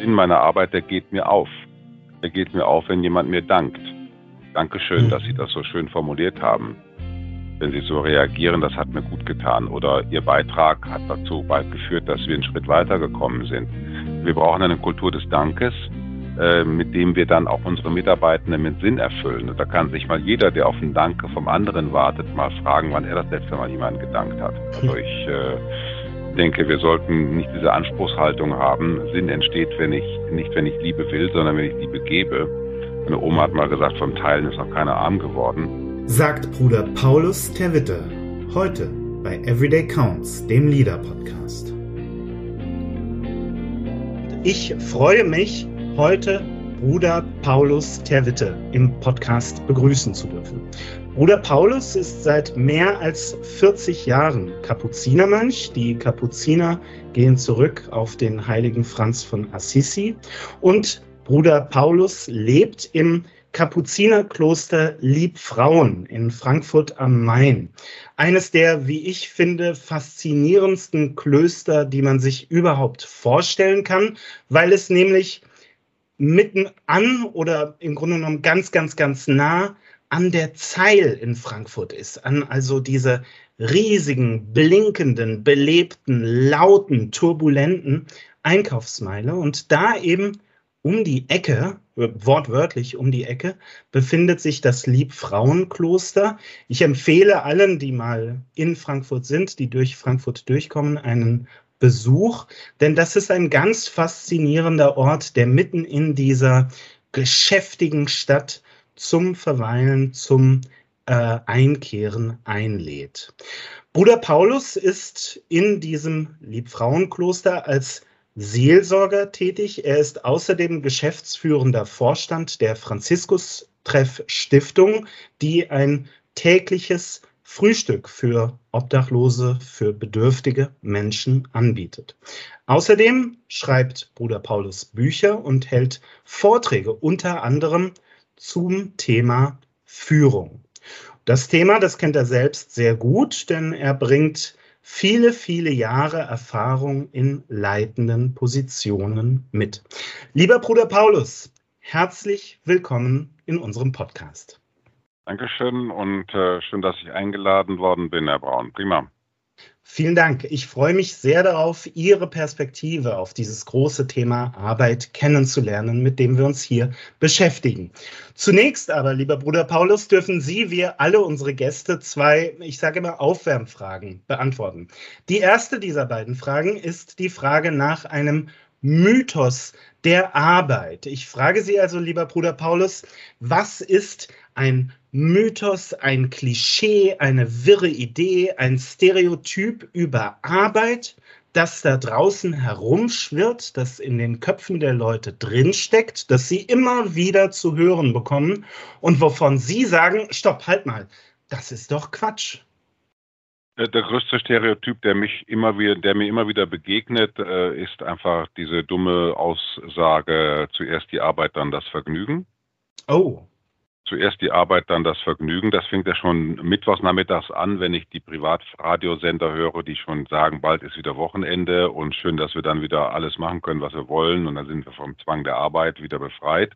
Sinn meiner Arbeit, der geht mir auf. Der geht mir auf, wenn jemand mir dankt. Dankeschön, mhm. dass Sie das so schön formuliert haben. Wenn Sie so reagieren, das hat mir gut getan. Oder Ihr Beitrag hat dazu geführt, dass wir einen Schritt weitergekommen sind. Wir brauchen eine Kultur des Dankes, äh, mit dem wir dann auch unsere Mitarbeitenden mit Sinn erfüllen. Und da kann sich mal jeder, der auf einen Danke vom anderen wartet, mal fragen, wann er das letzte Mal jemandem gedankt hat. Also ich äh, denke, wir sollten nicht diese Anspruchshaltung haben. Sinn entsteht, wenn ich nicht, wenn ich Liebe will, sondern wenn ich Liebe gebe. Meine Oma hat mal gesagt, vom Teilen ist noch keiner arm geworden. Sagt Bruder Paulus Terwitte heute bei Everyday Counts, dem Lieder-Podcast. Ich freue mich, heute Bruder Paulus Terwitte im Podcast begrüßen zu dürfen. Bruder Paulus ist seit mehr als 40 Jahren Kapuzinermönch. Die Kapuziner gehen zurück auf den heiligen Franz von Assisi. Und Bruder Paulus lebt im Kapuzinerkloster Liebfrauen in Frankfurt am Main. Eines der, wie ich finde, faszinierendsten Klöster, die man sich überhaupt vorstellen kann, weil es nämlich mitten an oder im Grunde genommen ganz, ganz, ganz nah an der Zeil in Frankfurt ist, an also diese riesigen, blinkenden, belebten, lauten, turbulenten Einkaufsmeile und da eben um die Ecke, wortwörtlich um die Ecke, befindet sich das Liebfrauenkloster. Ich empfehle allen, die mal in Frankfurt sind, die durch Frankfurt durchkommen, einen Besuch, denn das ist ein ganz faszinierender Ort, der mitten in dieser geschäftigen Stadt zum Verweilen, zum äh, Einkehren einlädt. Bruder Paulus ist in diesem Liebfrauenkloster als Seelsorger tätig. Er ist außerdem geschäftsführender Vorstand der Franziskus-Treff Stiftung, die ein tägliches Frühstück für Obdachlose, für bedürftige Menschen anbietet. Außerdem schreibt Bruder Paulus Bücher und hält Vorträge unter anderem zum Thema Führung. Das Thema, das kennt er selbst sehr gut, denn er bringt viele, viele Jahre Erfahrung in leitenden Positionen mit. Lieber Bruder Paulus, herzlich willkommen in unserem Podcast. Dankeschön und äh, schön, dass ich eingeladen worden bin, Herr Braun. Prima. Vielen Dank. Ich freue mich sehr darauf, Ihre Perspektive auf dieses große Thema Arbeit kennenzulernen, mit dem wir uns hier beschäftigen. Zunächst aber, lieber Bruder Paulus, dürfen Sie, wir alle unsere Gäste, zwei, ich sage immer, Aufwärmfragen beantworten. Die erste dieser beiden Fragen ist die Frage nach einem Mythos der Arbeit. Ich frage Sie also, lieber Bruder Paulus, was ist ein Mythos, ein Klischee, eine wirre Idee, ein Stereotyp über Arbeit, das da draußen herumschwirrt, das in den Köpfen der Leute drinsteckt, das sie immer wieder zu hören bekommen und wovon sie sagen, stopp, halt mal, das ist doch Quatsch. Der größte Stereotyp, der mich immer wieder, der mir immer wieder begegnet, äh, ist einfach diese dumme Aussage: Zuerst die Arbeit, dann das Vergnügen. Oh zuerst die Arbeit, dann das Vergnügen. Das fängt ja schon mittwochs nachmittags an, wenn ich die Privatradiosender höre, die schon sagen, bald ist wieder Wochenende und schön, dass wir dann wieder alles machen können, was wir wollen. Und dann sind wir vom Zwang der Arbeit wieder befreit.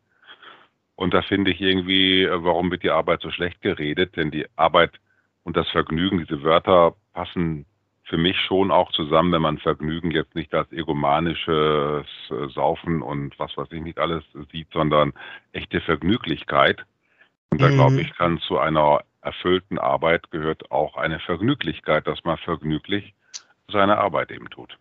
Und da finde ich irgendwie, warum wird die Arbeit so schlecht geredet? Denn die Arbeit und das Vergnügen, diese Wörter passen für mich schon auch zusammen, wenn man Vergnügen jetzt nicht als egomanisches Saufen und was weiß ich nicht alles sieht, sondern echte Vergnüglichkeit. Und da glaube mhm. ich, kann zu einer erfüllten Arbeit gehört auch eine Vergnüglichkeit, dass man vergnüglich seine Arbeit eben tut.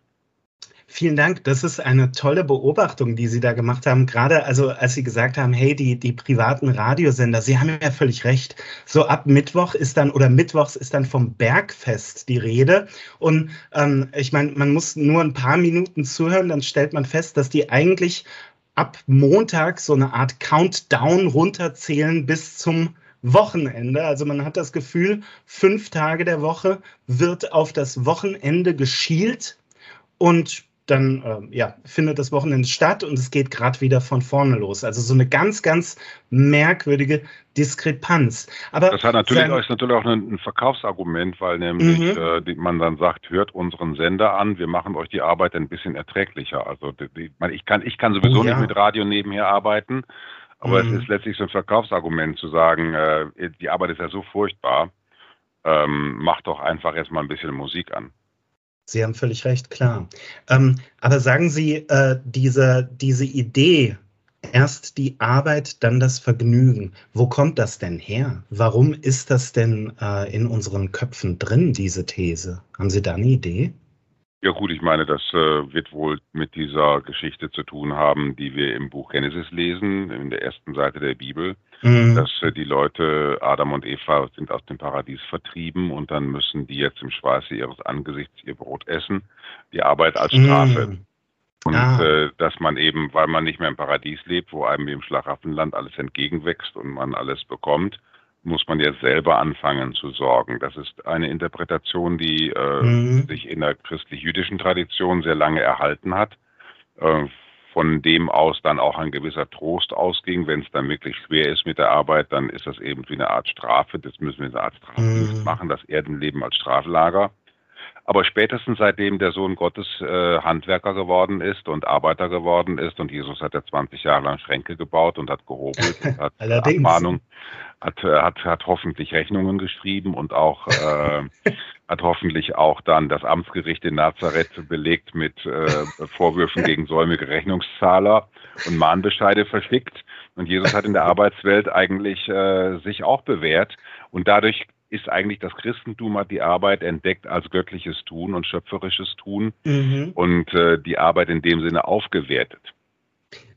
Vielen Dank. Das ist eine tolle Beobachtung, die Sie da gemacht haben. Gerade also, als Sie gesagt haben, hey, die, die privaten Radiosender, Sie haben ja völlig recht. So ab Mittwoch ist dann oder Mittwochs ist dann vom Bergfest die Rede. Und ähm, ich meine, man muss nur ein paar Minuten zuhören, dann stellt man fest, dass die eigentlich ab Montag so eine Art Countdown runterzählen bis zum Wochenende. Also man hat das Gefühl, fünf Tage der Woche wird auf das Wochenende geschielt und dann äh, ja, findet das Wochenende statt und es geht gerade wieder von vorne los. Also so eine ganz, ganz merkwürdige Diskrepanz. Aber das hat natürlich, sein, ist natürlich auch ein, Verkaufsargument, weil nämlich mhm. äh, man dann sagt, hört unseren Sender an, wir machen euch die Arbeit ein bisschen erträglicher. Also die, die, ich, kann, ich kann sowieso oh, ja. nicht mit Radio nebenher arbeiten, aber mhm. es ist letztlich so ein Verkaufsargument zu sagen, äh, die Arbeit ist ja so furchtbar, ähm, macht doch einfach erstmal ein bisschen Musik an. Sie haben völlig recht, klar. Ähm, aber sagen Sie, äh, diese, diese Idee, erst die Arbeit, dann das Vergnügen, wo kommt das denn her? Warum ist das denn äh, in unseren Köpfen drin, diese These? Haben Sie da eine Idee? Ja gut, ich meine, das äh, wird wohl mit dieser Geschichte zu tun haben, die wir im Buch Genesis lesen, in der ersten Seite der Bibel, mhm. dass äh, die Leute, Adam und Eva, sind aus dem Paradies vertrieben und dann müssen die jetzt im Schweiße ihres Angesichts ihr Brot essen, die Arbeit als Strafe. Mhm. Und ah. äh, dass man eben, weil man nicht mehr im Paradies lebt, wo einem wie im Schlaraffenland alles entgegenwächst und man alles bekommt, muss man jetzt selber anfangen zu sorgen. Das ist eine Interpretation, die äh, mhm. sich in der christlich-jüdischen Tradition sehr lange erhalten hat, äh, von dem aus dann auch ein gewisser Trost ausging. Wenn es dann wirklich schwer ist mit der Arbeit, dann ist das eben wie eine Art Strafe. Das müssen wir Art Strafe mhm. machen, das Erdenleben als Straflager. Aber spätestens seitdem der Sohn Gottes äh, Handwerker geworden ist und Arbeiter geworden ist und Jesus hat ja 20 Jahre lang Schränke gebaut und hat gehobelt und hat Abmahnung, hat, hat, hat hoffentlich Rechnungen geschrieben und auch äh, hat hoffentlich auch dann das Amtsgericht in Nazareth belegt mit äh, Vorwürfen gegen säumige Rechnungszahler und Mahnbescheide verschickt. Und Jesus hat in der Arbeitswelt eigentlich äh, sich auch bewährt. Und dadurch ist eigentlich das Christentum hat die Arbeit entdeckt als göttliches Tun und schöpferisches Tun mhm. und äh, die Arbeit in dem Sinne aufgewertet.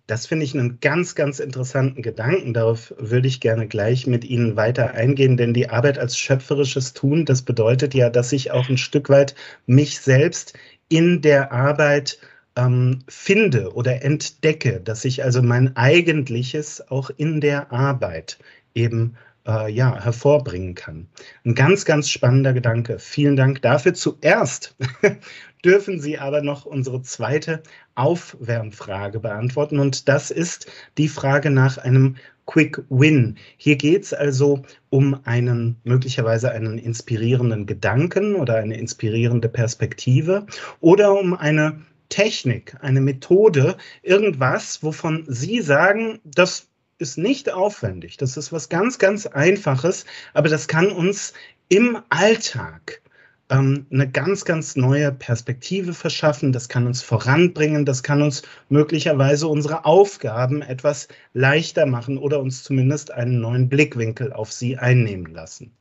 Das finde ich einen ganz, ganz interessanten Gedanken. Darauf würde ich gerne gleich mit Ihnen weiter eingehen, denn die Arbeit als schöpferisches Tun, das bedeutet ja, dass ich auch ein Stück weit mich selbst in der Arbeit ähm, finde oder entdecke, dass ich also mein Eigentliches auch in der Arbeit eben äh, ja, hervorbringen kann. Ein ganz, ganz spannender Gedanke. Vielen Dank dafür. Zuerst dürfen Sie aber noch unsere zweite Aufwärmfrage beantworten. Und das ist die Frage nach einem Quick Win. Hier geht es also um einen möglicherweise einen inspirierenden Gedanken oder eine inspirierende Perspektive oder um eine Technik, eine Methode, irgendwas, wovon Sie sagen, das ist nicht aufwendig. Das ist was ganz, ganz Einfaches, aber das kann uns im Alltag ähm, eine ganz, ganz neue Perspektive verschaffen. Das kann uns voranbringen. Das kann uns möglicherweise unsere Aufgaben etwas leichter machen oder uns zumindest einen neuen Blickwinkel auf sie einnehmen lassen.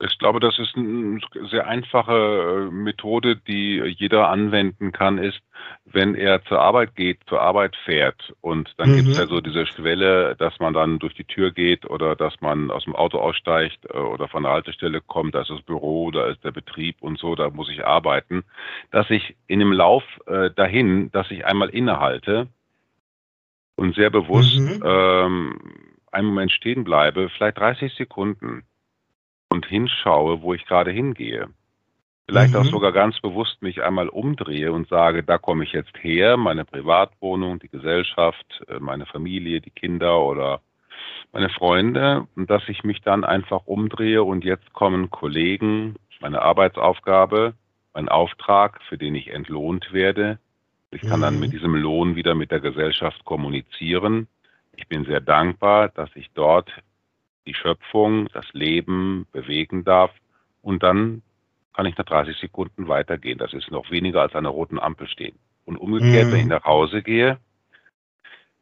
Ich glaube, das ist eine sehr einfache äh, Methode, die jeder anwenden kann, ist, wenn er zur Arbeit geht, zur Arbeit fährt und dann mhm. gibt es ja so diese Schwelle, dass man dann durch die Tür geht oder dass man aus dem Auto aussteigt äh, oder von der Haltestelle kommt, da ist das Büro, da ist der Betrieb und so, da muss ich arbeiten, dass ich in dem Lauf äh, dahin, dass ich einmal innehalte und sehr bewusst mhm. ähm, einen Moment stehen bleibe, vielleicht 30 Sekunden und hinschaue, wo ich gerade hingehe. Vielleicht mhm. auch sogar ganz bewusst mich einmal umdrehe und sage, da komme ich jetzt her, meine Privatwohnung, die Gesellschaft, äh, meine Familie, die Kinder oder meine Freunde, und dass ich mich dann einfach umdrehe und jetzt kommen Kollegen, meine Arbeitsaufgabe, mein Auftrag, für den ich entlohnt werde. Ich kann dann mit mhm. diesem Lohn wieder mit der Gesellschaft kommunizieren. Ich bin sehr dankbar, dass ich dort die Schöpfung, das Leben bewegen darf und dann kann ich nach 30 Sekunden weitergehen. Das ist noch weniger als an der roten Ampel stehen. Und umgekehrt, mhm. wenn ich nach Hause gehe,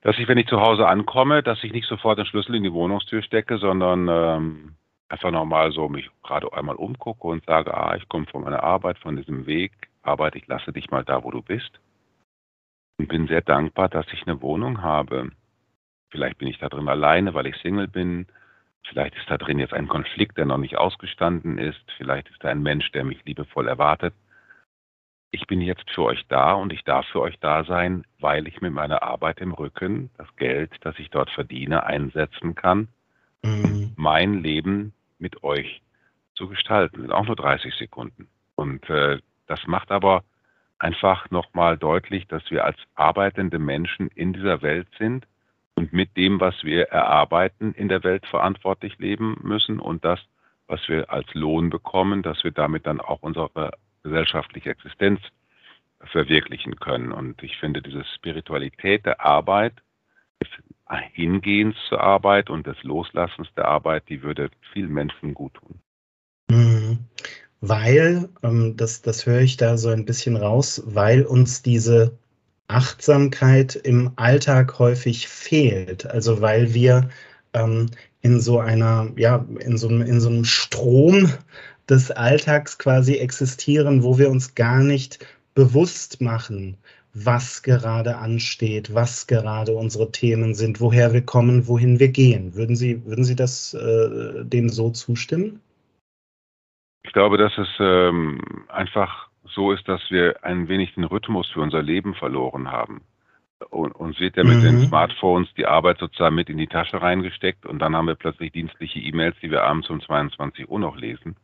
dass ich, wenn ich zu Hause ankomme, dass ich nicht sofort den Schlüssel in die Wohnungstür stecke, sondern ähm, einfach nochmal so mich gerade einmal umgucke und sage, ah, ich komme von meiner Arbeit, von diesem Weg, Arbeit, ich lasse dich mal da, wo du bist. Und bin sehr dankbar, dass ich eine Wohnung habe. Vielleicht bin ich da drin alleine, weil ich Single bin. Vielleicht ist da drin jetzt ein Konflikt, der noch nicht ausgestanden ist. Vielleicht ist da ein Mensch, der mich liebevoll erwartet. Ich bin jetzt für euch da und ich darf für euch da sein, weil ich mit meiner Arbeit im Rücken das Geld, das ich dort verdiene, einsetzen kann, mhm. mein Leben mit euch zu gestalten. Auch nur 30 Sekunden. Und äh, das macht aber einfach nochmal deutlich, dass wir als arbeitende Menschen in dieser Welt sind und mit dem, was wir erarbeiten, in der Welt verantwortlich leben müssen und das, was wir als Lohn bekommen, dass wir damit dann auch unsere gesellschaftliche Existenz verwirklichen können. Und ich finde, diese Spiritualität der Arbeit, des Hingehens zur Arbeit und des Loslassens der Arbeit, die würde vielen Menschen gut tun. Mhm. Weil, ähm, das, das höre ich da so ein bisschen raus, weil uns diese Achtsamkeit im Alltag häufig fehlt. Also weil wir ähm, in so einer, ja, in so, in so einem Strom des Alltags quasi existieren, wo wir uns gar nicht bewusst machen, was gerade ansteht, was gerade unsere Themen sind, woher wir kommen, wohin wir gehen. Würden Sie, würden Sie das äh, dem so zustimmen? Ich glaube, dass es ähm, einfach so ist, dass wir ein wenig den Rhythmus für unser Leben verloren haben. Und uns wird ja mit mhm. den Smartphones die Arbeit sozusagen mit in die Tasche reingesteckt und dann haben wir plötzlich dienstliche E-Mails, die wir abends um 22 Uhr noch lesen.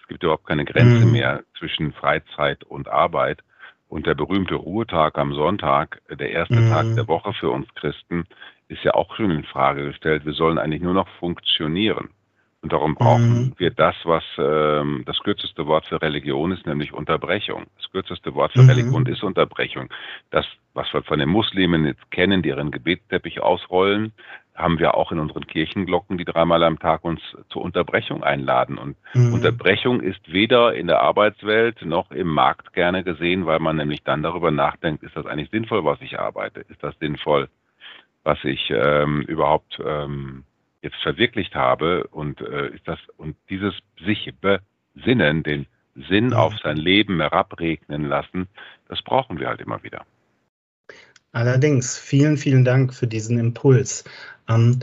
Es gibt überhaupt keine Grenze mhm. mehr zwischen Freizeit und Arbeit. Und der berühmte Ruhetag am Sonntag, der erste mhm. Tag der Woche für uns Christen, ist ja auch schon in Frage gestellt. Wir sollen eigentlich nur noch funktionieren. Und darum brauchen mhm. wir das, was ähm, das kürzeste Wort für Religion ist, nämlich Unterbrechung. Das kürzeste Wort für mhm. Religion ist Unterbrechung. Das, was wir von den Muslimen jetzt kennen, die ihren Gebetsteppich ausrollen, haben wir auch in unseren Kirchenglocken, die dreimal am Tag uns zur Unterbrechung einladen. Und mhm. Unterbrechung ist weder in der Arbeitswelt noch im Markt gerne gesehen, weil man nämlich dann darüber nachdenkt, ist das eigentlich sinnvoll, was ich arbeite? Ist das sinnvoll, was ich ähm, überhaupt ähm, jetzt verwirklicht habe und äh, ist das und dieses sich besinnen, den Sinn mhm. auf sein Leben herabregnen lassen, das brauchen wir halt immer wieder. Allerdings, vielen, vielen Dank für diesen Impuls. Ähm,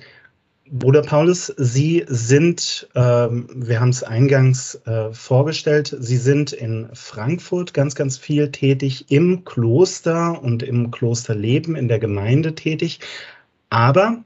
Bruder Paulus, Sie sind, ähm, wir haben es eingangs äh, vorgestellt, Sie sind in Frankfurt ganz, ganz viel tätig im Kloster und im Klosterleben, in der Gemeinde tätig. Aber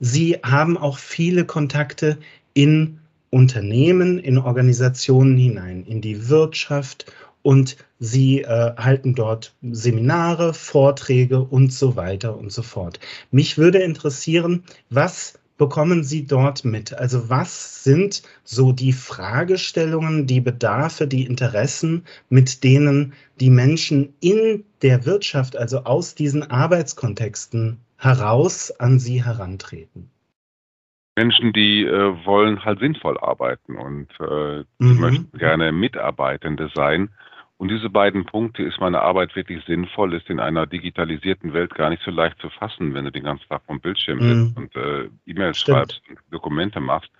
Sie haben auch viele Kontakte in Unternehmen, in Organisationen hinein, in die Wirtschaft und sie äh, halten dort Seminare, Vorträge und so weiter und so fort. Mich würde interessieren, was bekommen Sie dort mit? Also was sind so die Fragestellungen, die Bedarfe, die Interessen, mit denen die Menschen in der Wirtschaft, also aus diesen Arbeitskontexten heraus an Sie herantreten? Menschen, die äh, wollen halt sinnvoll arbeiten und äh, mhm. möchten gerne Mitarbeitende sein und diese beiden Punkte, ist meine Arbeit wirklich sinnvoll, ist in einer digitalisierten Welt gar nicht so leicht zu fassen, wenn du den ganzen Tag vom Bildschirm mhm. sitzt und äh, E-Mails schreibst und Dokumente machst.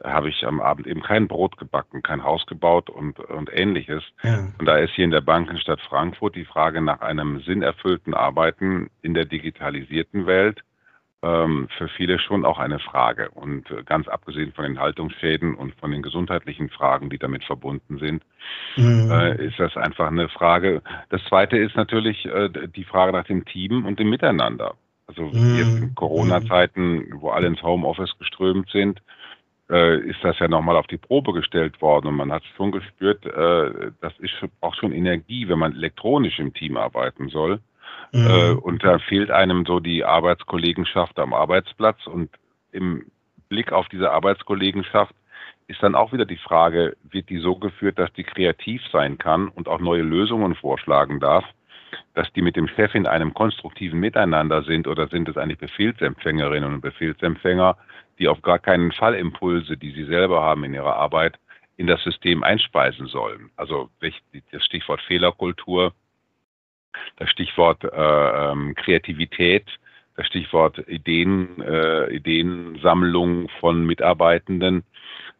Da habe ich am Abend eben kein Brot gebacken, kein Haus gebaut und, und ähnliches. Ja. Und da ist hier in der Bankenstadt Frankfurt die Frage nach einem sinnerfüllten Arbeiten in der digitalisierten Welt ähm, für viele schon auch eine Frage. Und äh, ganz abgesehen von den Haltungsschäden und von den gesundheitlichen Fragen, die damit verbunden sind, mhm. äh, ist das einfach eine Frage. Das Zweite ist natürlich äh, die Frage nach dem Team und dem Miteinander. Also mhm. jetzt in Corona-Zeiten, wo alle ins Homeoffice geströmt sind, äh, ist das ja nochmal auf die Probe gestellt worden und man hat schon gespürt, äh, das ist auch schon Energie, wenn man elektronisch im Team arbeiten soll. Mhm. Äh, und da fehlt einem so die Arbeitskollegenschaft am Arbeitsplatz. Und im Blick auf diese Arbeitskollegenschaft ist dann auch wieder die Frage, wird die so geführt, dass die kreativ sein kann und auch neue Lösungen vorschlagen darf, dass die mit dem Chef in einem konstruktiven Miteinander sind oder sind es eigentlich Befehlsempfängerinnen und Befehlsempfänger, die auf gar keinen Fall Impulse, die sie selber haben in ihrer Arbeit, in das System einspeisen sollen. Also das Stichwort Fehlerkultur das Stichwort äh, ähm, Kreativität, das Stichwort Ideen, äh, Ideensammlung von Mitarbeitenden.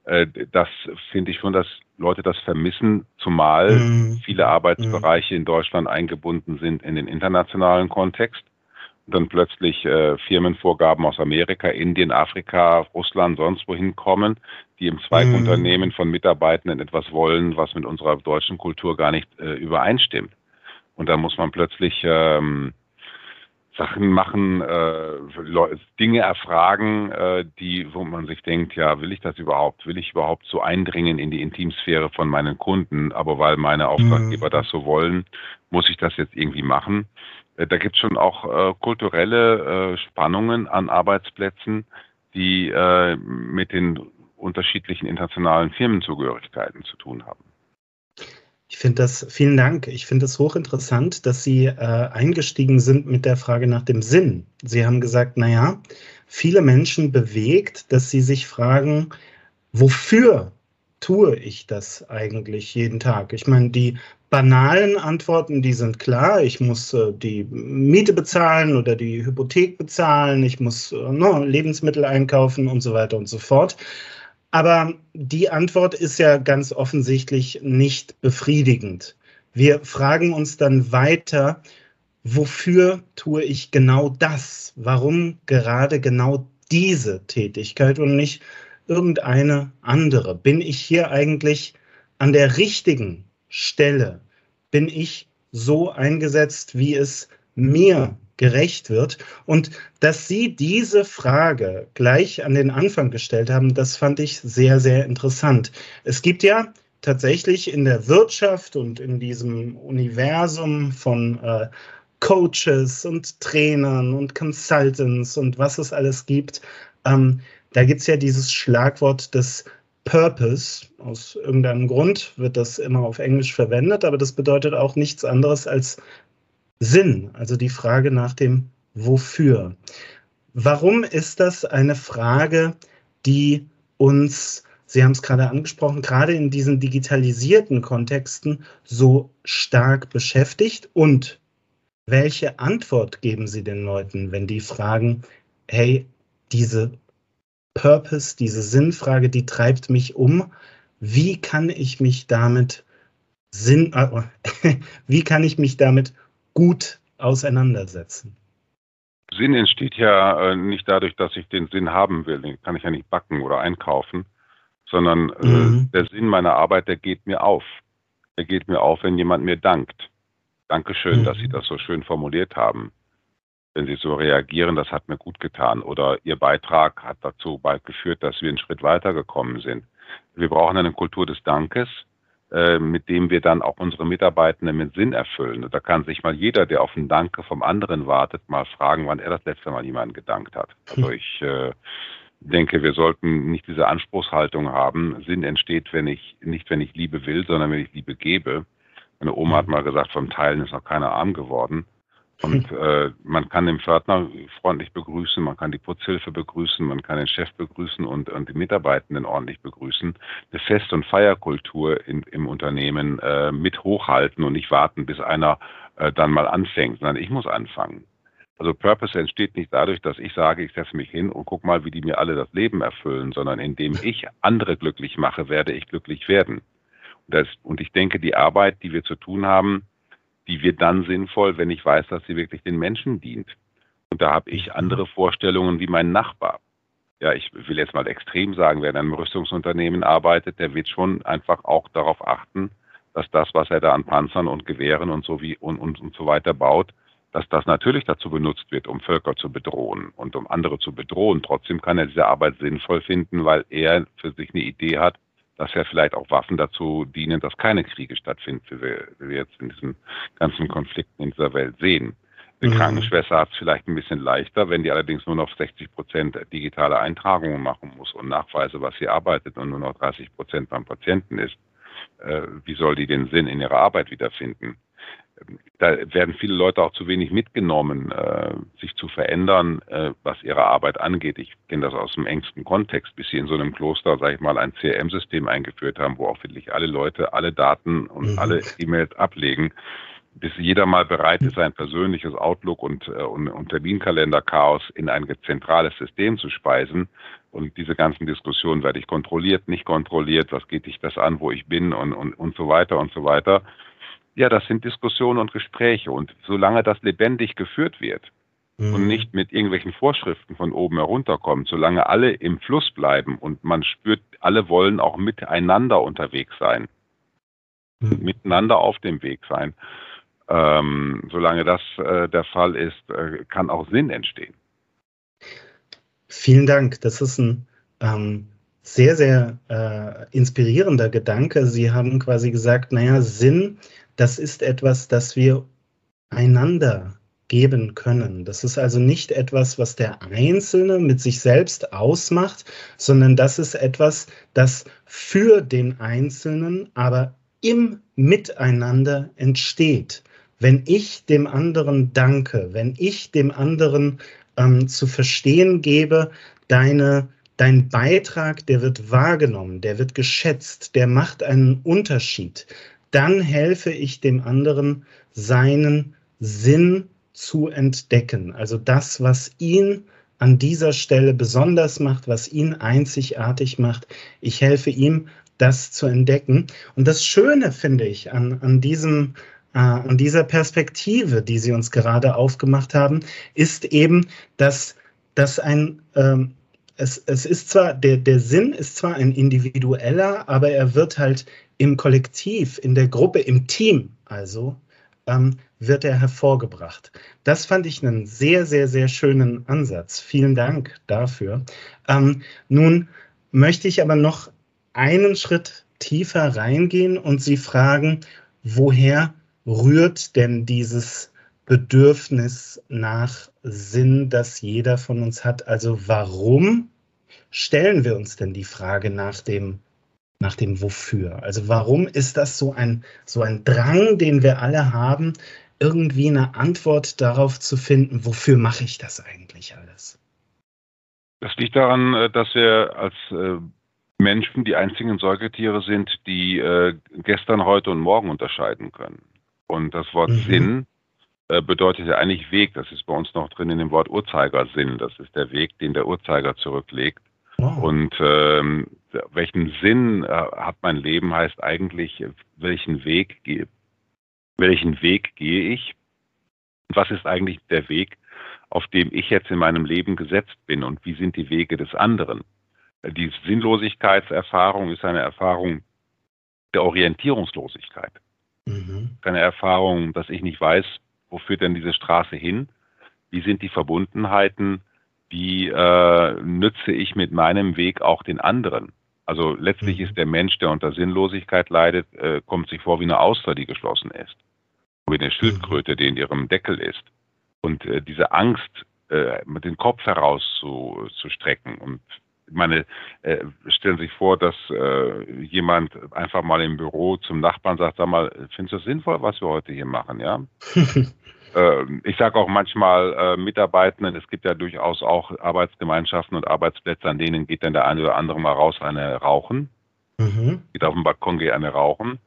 Äh, das finde ich schon, dass Leute das vermissen, zumal mhm. viele Arbeitsbereiche in Deutschland eingebunden sind in den internationalen Kontext. Und dann plötzlich äh, Firmenvorgaben aus Amerika, Indien, Afrika, Russland, sonst wohin kommen, die im Zweigunternehmen mhm. von Mitarbeitenden etwas wollen, was mit unserer deutschen Kultur gar nicht äh, übereinstimmt. Und da muss man plötzlich ähm, Sachen machen, äh, Dinge erfragen, äh, die, wo man sich denkt, ja, will ich das überhaupt? Will ich überhaupt so eindringen in die Intimsphäre von meinen Kunden? Aber weil meine Auftraggeber mhm. das so wollen, muss ich das jetzt irgendwie machen. Äh, da gibt es schon auch äh, kulturelle äh, Spannungen an Arbeitsplätzen, die äh, mit den unterschiedlichen internationalen Firmenzugehörigkeiten zu tun haben. Ich finde das, vielen Dank. Ich finde es hochinteressant, dass Sie äh, eingestiegen sind mit der Frage nach dem Sinn. Sie haben gesagt, naja, viele Menschen bewegt, dass sie sich fragen, wofür tue ich das eigentlich jeden Tag? Ich meine, die banalen Antworten, die sind klar. Ich muss äh, die Miete bezahlen oder die Hypothek bezahlen, ich muss äh, no, ne, Lebensmittel einkaufen und so weiter und so fort. Aber die Antwort ist ja ganz offensichtlich nicht befriedigend. Wir fragen uns dann weiter, wofür tue ich genau das? Warum gerade genau diese Tätigkeit und nicht irgendeine andere? Bin ich hier eigentlich an der richtigen Stelle? Bin ich so eingesetzt, wie es mir gerecht wird. Und dass Sie diese Frage gleich an den Anfang gestellt haben, das fand ich sehr, sehr interessant. Es gibt ja tatsächlich in der Wirtschaft und in diesem Universum von äh, Coaches und Trainern und Consultants und was es alles gibt, ähm, da gibt es ja dieses Schlagwort des Purpose. Aus irgendeinem Grund wird das immer auf Englisch verwendet, aber das bedeutet auch nichts anderes als Sinn, also die Frage nach dem Wofür. Warum ist das eine Frage, die uns, Sie haben es gerade angesprochen, gerade in diesen digitalisierten Kontexten so stark beschäftigt? Und welche Antwort geben Sie den Leuten, wenn die fragen, hey, diese Purpose, diese Sinnfrage, die treibt mich um. Wie kann ich mich damit Sinn, äh, wie kann ich mich damit gut auseinandersetzen? Sinn entsteht ja äh, nicht dadurch, dass ich den Sinn haben will. Den kann ich ja nicht backen oder einkaufen, sondern äh, mhm. der Sinn meiner Arbeit, der geht mir auf. Der geht mir auf, wenn jemand mir dankt. Dankeschön, mhm. dass Sie das so schön formuliert haben. Wenn Sie so reagieren, das hat mir gut getan. Oder Ihr Beitrag hat dazu bald geführt, dass wir einen Schritt weitergekommen sind. Wir brauchen eine Kultur des Dankes. Äh, mit dem wir dann auch unsere Mitarbeitenden mit Sinn erfüllen. Und da kann sich mal jeder, der auf einen Danke vom anderen wartet, mal fragen, wann er das letzte Mal jemanden gedankt hat. Also ich äh, denke, wir sollten nicht diese Anspruchshaltung haben. Sinn entsteht, wenn ich nicht, wenn ich Liebe will, sondern wenn ich Liebe gebe. Meine Oma hat mal gesagt, vom Teilen ist noch keiner arm geworden. Und äh, man kann den Pförtner freundlich begrüßen, man kann die Putzhilfe begrüßen, man kann den Chef begrüßen und, und die Mitarbeitenden ordentlich begrüßen. Eine Fest- und Feierkultur in, im Unternehmen äh, mit hochhalten und nicht warten, bis einer äh, dann mal anfängt, sondern ich muss anfangen. Also Purpose entsteht nicht dadurch, dass ich sage, ich setze mich hin und guck mal, wie die mir alle das Leben erfüllen, sondern indem ich andere glücklich mache, werde ich glücklich werden. Und, das, und ich denke, die Arbeit, die wir zu tun haben, die wird dann sinnvoll, wenn ich weiß, dass sie wirklich den Menschen dient. Und da habe ich andere Vorstellungen wie mein Nachbar. Ja, ich will jetzt mal extrem sagen, wer in einem Rüstungsunternehmen arbeitet, der wird schon einfach auch darauf achten, dass das, was er da an Panzern und Gewehren und so wie und, und, und so weiter baut, dass das natürlich dazu benutzt wird, um Völker zu bedrohen und um andere zu bedrohen. Trotzdem kann er diese Arbeit sinnvoll finden, weil er für sich eine Idee hat, dass ja vielleicht auch Waffen dazu dienen, dass keine Kriege stattfinden, wie wir, wie wir jetzt in diesen ganzen Konflikten in dieser Welt sehen. Die mhm. Krankenschwester hat es vielleicht ein bisschen leichter, wenn die allerdings nur noch 60 Prozent digitale Eintragungen machen muss und Nachweise, was sie arbeitet und nur noch 30 Prozent beim Patienten ist. Äh, wie soll die den Sinn in ihrer Arbeit wiederfinden? Da werden viele Leute auch zu wenig mitgenommen, äh, sich zu verändern, äh, was ihre Arbeit angeht. Ich kenne das aus dem engsten Kontext, bis sie in so einem Kloster, sage ich mal, ein CRM-System eingeführt haben, wo auch wirklich alle Leute alle Daten und mhm. alle E-Mails ablegen, bis jeder mal bereit ist, sein persönliches Outlook und, äh, und, und Terminkalender-Chaos in ein zentrales System zu speisen. Und diese ganzen Diskussionen werde ich kontrolliert, nicht kontrolliert, was geht dich das an, wo ich bin und, und, und so weiter und so weiter. Ja, das sind Diskussionen und Gespräche. Und solange das lebendig geführt wird mhm. und nicht mit irgendwelchen Vorschriften von oben herunterkommt, solange alle im Fluss bleiben und man spürt, alle wollen auch miteinander unterwegs sein, mhm. miteinander auf dem Weg sein, ähm, solange das äh, der Fall ist, äh, kann auch Sinn entstehen. Vielen Dank. Das ist ein ähm, sehr, sehr äh, inspirierender Gedanke. Sie haben quasi gesagt, naja, Sinn, das ist etwas, das wir einander geben können. Das ist also nicht etwas, was der Einzelne mit sich selbst ausmacht, sondern das ist etwas, das für den Einzelnen, aber im Miteinander entsteht. Wenn ich dem anderen danke, wenn ich dem anderen ähm, zu verstehen gebe, deine, dein Beitrag, der wird wahrgenommen, der wird geschätzt, der macht einen Unterschied, dann helfe ich dem anderen, seinen Sinn zu entdecken. Also das, was ihn an dieser Stelle besonders macht, was ihn einzigartig macht. Ich helfe ihm, das zu entdecken. Und das Schöne finde ich an, an diesem äh, an dieser Perspektive, die Sie uns gerade aufgemacht haben, ist eben, dass, dass ein, ähm, es, es ist zwar, der, der Sinn ist zwar ein individueller, aber er wird halt im Kollektiv, in der Gruppe, im Team also ähm, wird er hervorgebracht. Das fand ich einen sehr, sehr, sehr schönen Ansatz. Vielen Dank dafür. Ähm, nun möchte ich aber noch einen Schritt tiefer reingehen und Sie fragen, woher rührt denn dieses Bedürfnis nach Sinn, das jeder von uns hat? Also warum stellen wir uns denn die Frage nach dem nach dem Wofür. Also warum ist das so ein, so ein Drang, den wir alle haben, irgendwie eine Antwort darauf zu finden, wofür mache ich das eigentlich alles? Das liegt daran, äh, dass wir als äh, Menschen die einzigen Säugetiere sind, die äh, gestern, heute und morgen unterscheiden können. Und das Wort mhm. Sinn bedeutet ja eigentlich Weg. Das ist bei uns noch drin in dem Wort Uhrzeigersinn. Das ist der Weg, den der Uhrzeiger zurücklegt. Wow. Und ähm, welchen Sinn äh, hat mein Leben, heißt eigentlich, welchen Weg gehe, welchen Weg gehe ich? Was ist eigentlich der Weg, auf dem ich jetzt in meinem Leben gesetzt bin und wie sind die Wege des anderen? Die Sinnlosigkeitserfahrung ist eine Erfahrung der Orientierungslosigkeit. Mhm. Eine Erfahrung, dass ich nicht weiß, wo führt denn diese Straße hin? Wie sind die Verbundenheiten? Wie äh, nütze ich mit meinem Weg auch den anderen? Also letztlich mhm. ist der Mensch, der unter Sinnlosigkeit leidet, äh, kommt sich vor wie eine Auster, die geschlossen ist. Wie eine Schildkröte, mhm. die in ihrem Deckel ist. Und äh, diese Angst, äh, mit dem Kopf herauszustrecken. Und meine, äh, stellen Sie sich vor, dass äh, jemand einfach mal im Büro zum Nachbarn sagt, sag mal, findest du das sinnvoll, was wir heute hier machen, ja? Ähm, ich sage auch manchmal äh, Mitarbeitenden, es gibt ja durchaus auch Arbeitsgemeinschaften und Arbeitsplätze, an denen geht dann der eine oder andere mal raus eine rauchen. Mhm. Geht auf den Balkon, geht eine rauchen.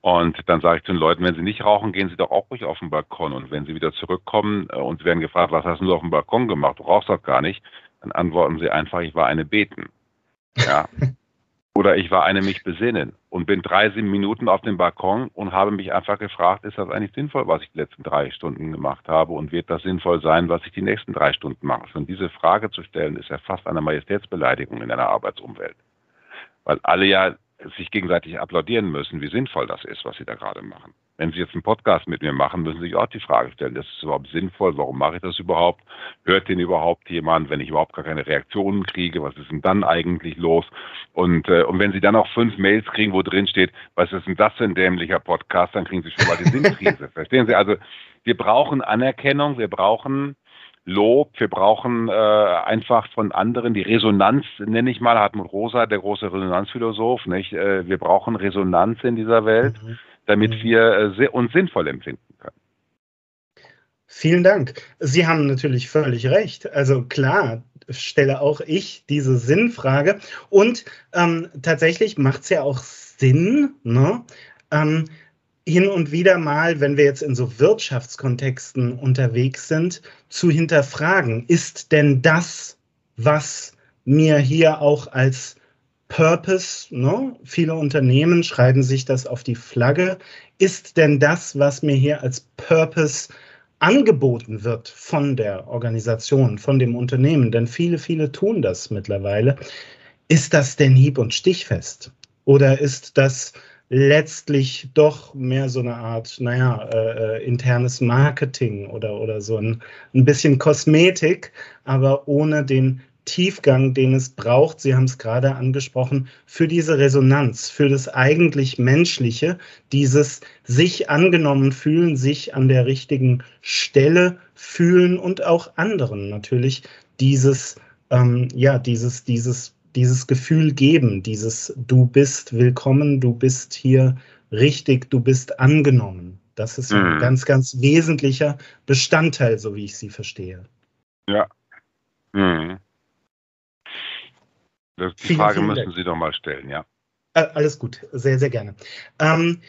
Und dann sage ich zu den Leuten, wenn sie nicht rauchen, gehen sie doch auch ruhig auf den Balkon. Und wenn sie wieder zurückkommen äh, und werden gefragt, was hast du auf dem Balkon gemacht? Du rauchst doch gar nicht. Dann antworten sie einfach, ich war eine beten. Ja. Oder ich war eine mich besinnen und bin drei Minuten auf dem Balkon und habe mich einfach gefragt, ist das eigentlich sinnvoll, was ich die letzten drei Stunden gemacht habe und wird das sinnvoll sein, was ich die nächsten drei Stunden mache? Und diese Frage zu stellen, ist ja fast eine Majestätsbeleidigung in einer Arbeitsumwelt. Weil alle ja sich gegenseitig applaudieren müssen, wie sinnvoll das ist, was sie da gerade machen. Wenn Sie jetzt einen Podcast mit mir machen, müssen Sie sich auch die Frage stellen, ist es überhaupt sinnvoll? Warum mache ich das überhaupt? Hört den überhaupt jemand? Wenn ich überhaupt gar keine Reaktionen kriege, was ist denn dann eigentlich los? Und, äh, und wenn Sie dann auch fünf Mails kriegen, wo drin steht, was ist denn das für ein dämlicher Podcast, dann kriegen Sie schon mal die Sinnkrise. Verstehen Sie? Also wir brauchen Anerkennung, wir brauchen Lob, wir brauchen äh, einfach von anderen die Resonanz, nenne ich mal, Hartmut Rosa, der große Resonanzphilosoph, nicht? Äh, wir brauchen Resonanz in dieser Welt. Mhm damit mhm. wir äh, uns sinnvoll empfinden können. Vielen Dank. Sie haben natürlich völlig recht. Also klar, stelle auch ich diese Sinnfrage. Und ähm, tatsächlich macht es ja auch Sinn, ne? Ähm, hin und wieder mal, wenn wir jetzt in so Wirtschaftskontexten unterwegs sind, zu hinterfragen, ist denn das, was mir hier auch als Purpose, ne? viele Unternehmen schreiben sich das auf die Flagge. Ist denn das, was mir hier als Purpose angeboten wird von der Organisation, von dem Unternehmen, denn viele, viele tun das mittlerweile, ist das denn hieb- und stichfest? Oder ist das letztlich doch mehr so eine Art, naja, äh, äh, internes Marketing oder, oder so ein, ein bisschen Kosmetik, aber ohne den Tiefgang, den es braucht, Sie haben es gerade angesprochen, für diese Resonanz, für das eigentlich Menschliche, dieses sich angenommen fühlen, sich an der richtigen Stelle fühlen und auch anderen natürlich dieses, ähm, ja, dieses, dieses, dieses Gefühl geben, dieses Du bist willkommen, du bist hier richtig, du bist angenommen. Das ist mhm. ein ganz, ganz wesentlicher Bestandteil, so wie ich sie verstehe. Ja. Mhm. Die vielen, Frage vielen müssen Sie doch mal stellen, ja. Äh, alles gut, sehr, sehr gerne. Ähm,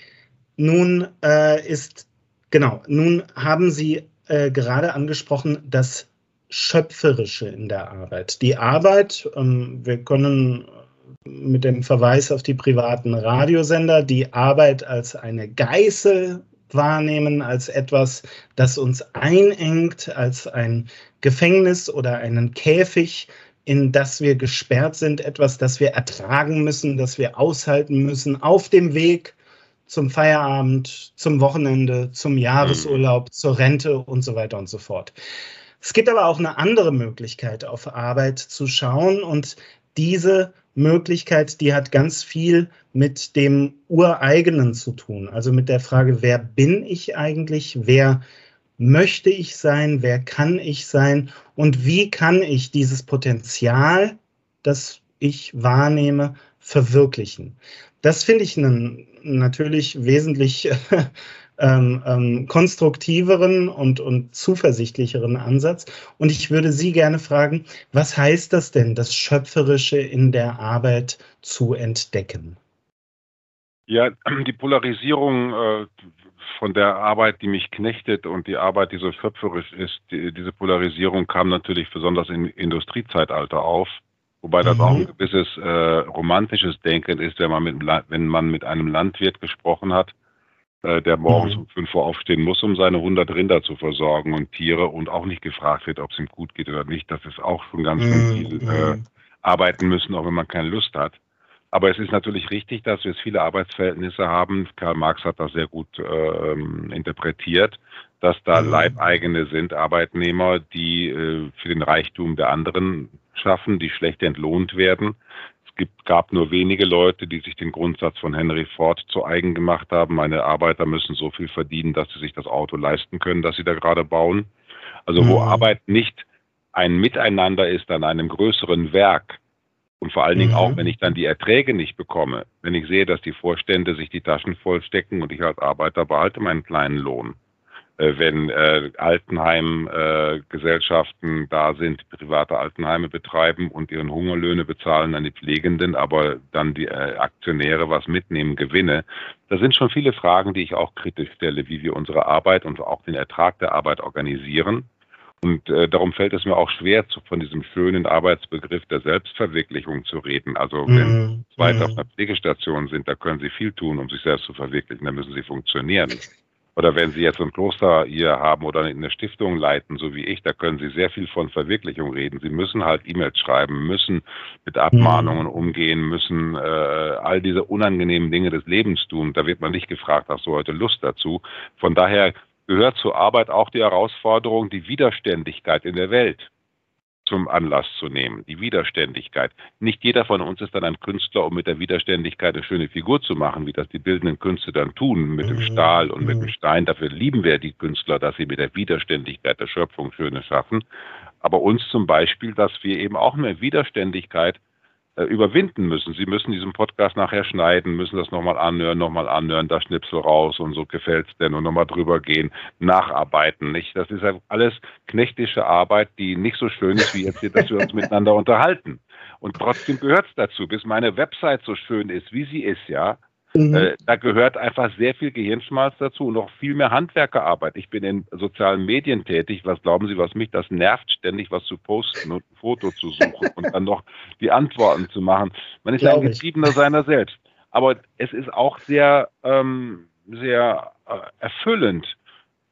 nun äh, ist, genau, nun haben Sie äh, gerade angesprochen, das Schöpferische in der Arbeit. Die Arbeit, ähm, wir können mit dem Verweis auf die privaten Radiosender die Arbeit als eine Geißel wahrnehmen, als etwas, das uns einengt, als ein Gefängnis oder einen Käfig, in das wir gesperrt sind, etwas, das wir ertragen müssen, das wir aushalten müssen auf dem Weg zum Feierabend, zum Wochenende, zum Jahresurlaub, zur Rente und so weiter und so fort. Es gibt aber auch eine andere Möglichkeit, auf Arbeit zu schauen und diese Möglichkeit, die hat ganz viel mit dem Ureigenen zu tun. Also mit der Frage, wer bin ich eigentlich? Wer möchte ich sein, wer kann ich sein und wie kann ich dieses Potenzial, das ich wahrnehme, verwirklichen. Das finde ich natürlich wesentlich ähm, ähm, konstruktiveren und, und zuversichtlicheren Ansatz. Und ich würde Sie gerne fragen, was heißt das denn, das Schöpferische in der Arbeit zu entdecken? Ja, die Polarisierung äh, von der Arbeit, die mich knechtet und die Arbeit, die so schöpferisch ist, die, diese Polarisierung kam natürlich besonders im Industriezeitalter auf. Wobei das mhm. auch ein gewisses äh, romantisches Denken ist, wenn man, mit, wenn man mit einem Landwirt gesprochen hat, äh, der morgens mhm. um 5 Uhr aufstehen muss, um seine 100 Rinder zu versorgen und Tiere und auch nicht gefragt wird, ob es ihm gut geht oder nicht. Das ist auch schon ganz mhm. viel äh, arbeiten müssen, auch wenn man keine Lust hat. Aber es ist natürlich richtig, dass wir viele Arbeitsverhältnisse haben. Karl Marx hat das sehr gut äh, interpretiert, dass da mhm. Leibeigene sind, Arbeitnehmer, die äh, für den Reichtum der anderen schaffen, die schlecht entlohnt werden. Es gibt, gab nur wenige Leute, die sich den Grundsatz von Henry Ford zu eigen gemacht haben. Meine Arbeiter müssen so viel verdienen, dass sie sich das Auto leisten können, das sie da gerade bauen. Also mhm. wo Arbeit nicht ein Miteinander ist an einem größeren Werk, und vor allen Dingen mhm. auch, wenn ich dann die Erträge nicht bekomme, wenn ich sehe, dass die Vorstände sich die Taschen vollstecken und ich als Arbeiter behalte meinen kleinen Lohn. Äh, wenn äh, Altenheimgesellschaften äh, da sind, private Altenheime betreiben und ihren Hungerlöhne bezahlen an die Pflegenden, aber dann die äh, Aktionäre was mitnehmen, Gewinne. Das sind schon viele Fragen, die ich auch kritisch stelle, wie wir unsere Arbeit und auch den Ertrag der Arbeit organisieren. Und äh, darum fällt es mir auch schwer, zu, von diesem schönen Arbeitsbegriff der Selbstverwirklichung zu reden. Also wenn mhm. zwei mhm. auf einer Pflegestation sind, da können sie viel tun, um sich selbst zu verwirklichen, da müssen sie funktionieren. Oder wenn Sie jetzt ein Kloster hier haben oder eine Stiftung leiten, so wie ich, da können Sie sehr viel von Verwirklichung reden. Sie müssen halt E-Mails schreiben, müssen mit Abmahnungen mhm. umgehen, müssen äh, all diese unangenehmen Dinge des Lebens tun. Da wird man nicht gefragt, hast du heute Lust dazu? Von daher gehört zur Arbeit auch die Herausforderung, die Widerständigkeit in der Welt zum Anlass zu nehmen, die Widerständigkeit. Nicht jeder von uns ist dann ein Künstler, um mit der Widerständigkeit eine schöne Figur zu machen, wie das die bildenden Künste dann tun, mit dem mhm. Stahl und mit dem mhm. Stein. Dafür lieben wir die Künstler, dass sie mit der Widerständigkeit der Schöpfung Schöne schaffen. Aber uns zum Beispiel, dass wir eben auch mehr Widerständigkeit überwinden müssen. Sie müssen diesen Podcast nachher schneiden, müssen das nochmal anhören, nochmal anhören, da Schnipsel raus und so gefällt's denn und nochmal drüber gehen, nacharbeiten, nicht? Das ist ja alles knechtische Arbeit, die nicht so schön ist, wie jetzt hier, dass wir uns miteinander unterhalten. Und trotzdem gehört's dazu, bis meine Website so schön ist, wie sie ist, ja, Mhm. Äh, da gehört einfach sehr viel Gehirnschmalz dazu und noch viel mehr Handwerkerarbeit. Ich bin in sozialen Medien tätig. Was glauben Sie, was mich das nervt, ständig was zu posten und ein Foto zu suchen und dann noch die Antworten zu machen? Man ist Glaube ein Getriebener seiner selbst. Aber es ist auch sehr, ähm, sehr äh, erfüllend,